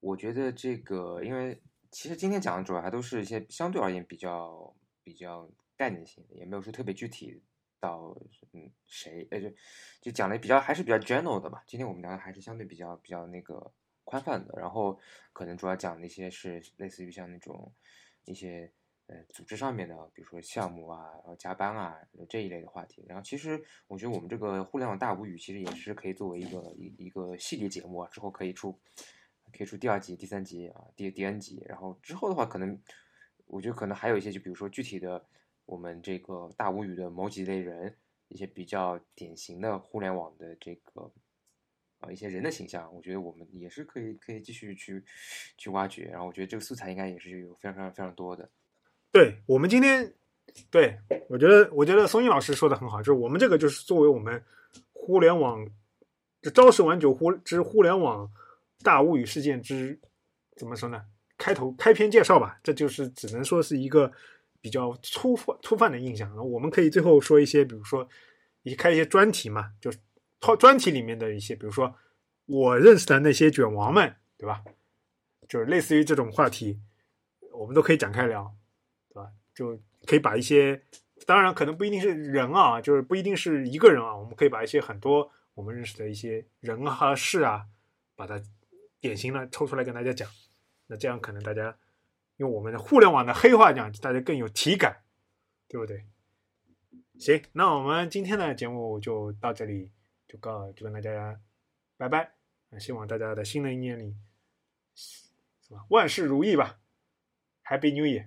[SPEAKER 2] 我觉得这个，因为其实今天讲的主要还都是一些相对而言比较比较概念性的，也没有说特别具体到嗯谁，呃就就讲的比较还是比较 general 的吧。今天我们聊的还是相对比较比较那个宽泛的，然后可能主要讲那些是类似于像那种一些呃组织上面的，比如说项目啊，然后加班啊这一类的话题。然后其实我觉得我们这个互联网大无语其实也是可以作为一个一一个系列节目啊，之后可以出。可以出第二集、第三集啊，第第 N 集，然后之后的话，可能我觉得可能还有一些，就比如说具体的我们这个大无语的某几类人，一些比较典型的互联网的这个啊一些人的形象，我觉得我们也是可以可以继续去去挖掘。然后我觉得这个素材应该也是有非常非常非常多的。
[SPEAKER 1] 对我们今天，对我觉得，我觉得松英老师说的很好，就是我们这个就是作为我们互联网这朝十晚九互之互联网大无语事件之怎么说呢？开头开篇介绍吧，这就是只能说是一个比较粗泛粗泛的印象。我们可以最后说一些，比如说一开一些专题嘛，就是专专题里面的一些，比如说我认识的那些卷王们，对吧？就是类似于这种话题，我们都可以展开聊。对吧？就可以把一些，当然可能不一定是人啊，就是不一定是一个人啊，我们可以把一些很多我们认识的一些人和事啊，把它典型的抽出来跟大家讲。那这样可能大家用我们的互联网的黑话讲，大家更有体感，对不对？行，那我们今天的节目就到这里，就告就跟大家拜拜。希望大家在新的一年里，是吧？万事如意吧，Happy New Year！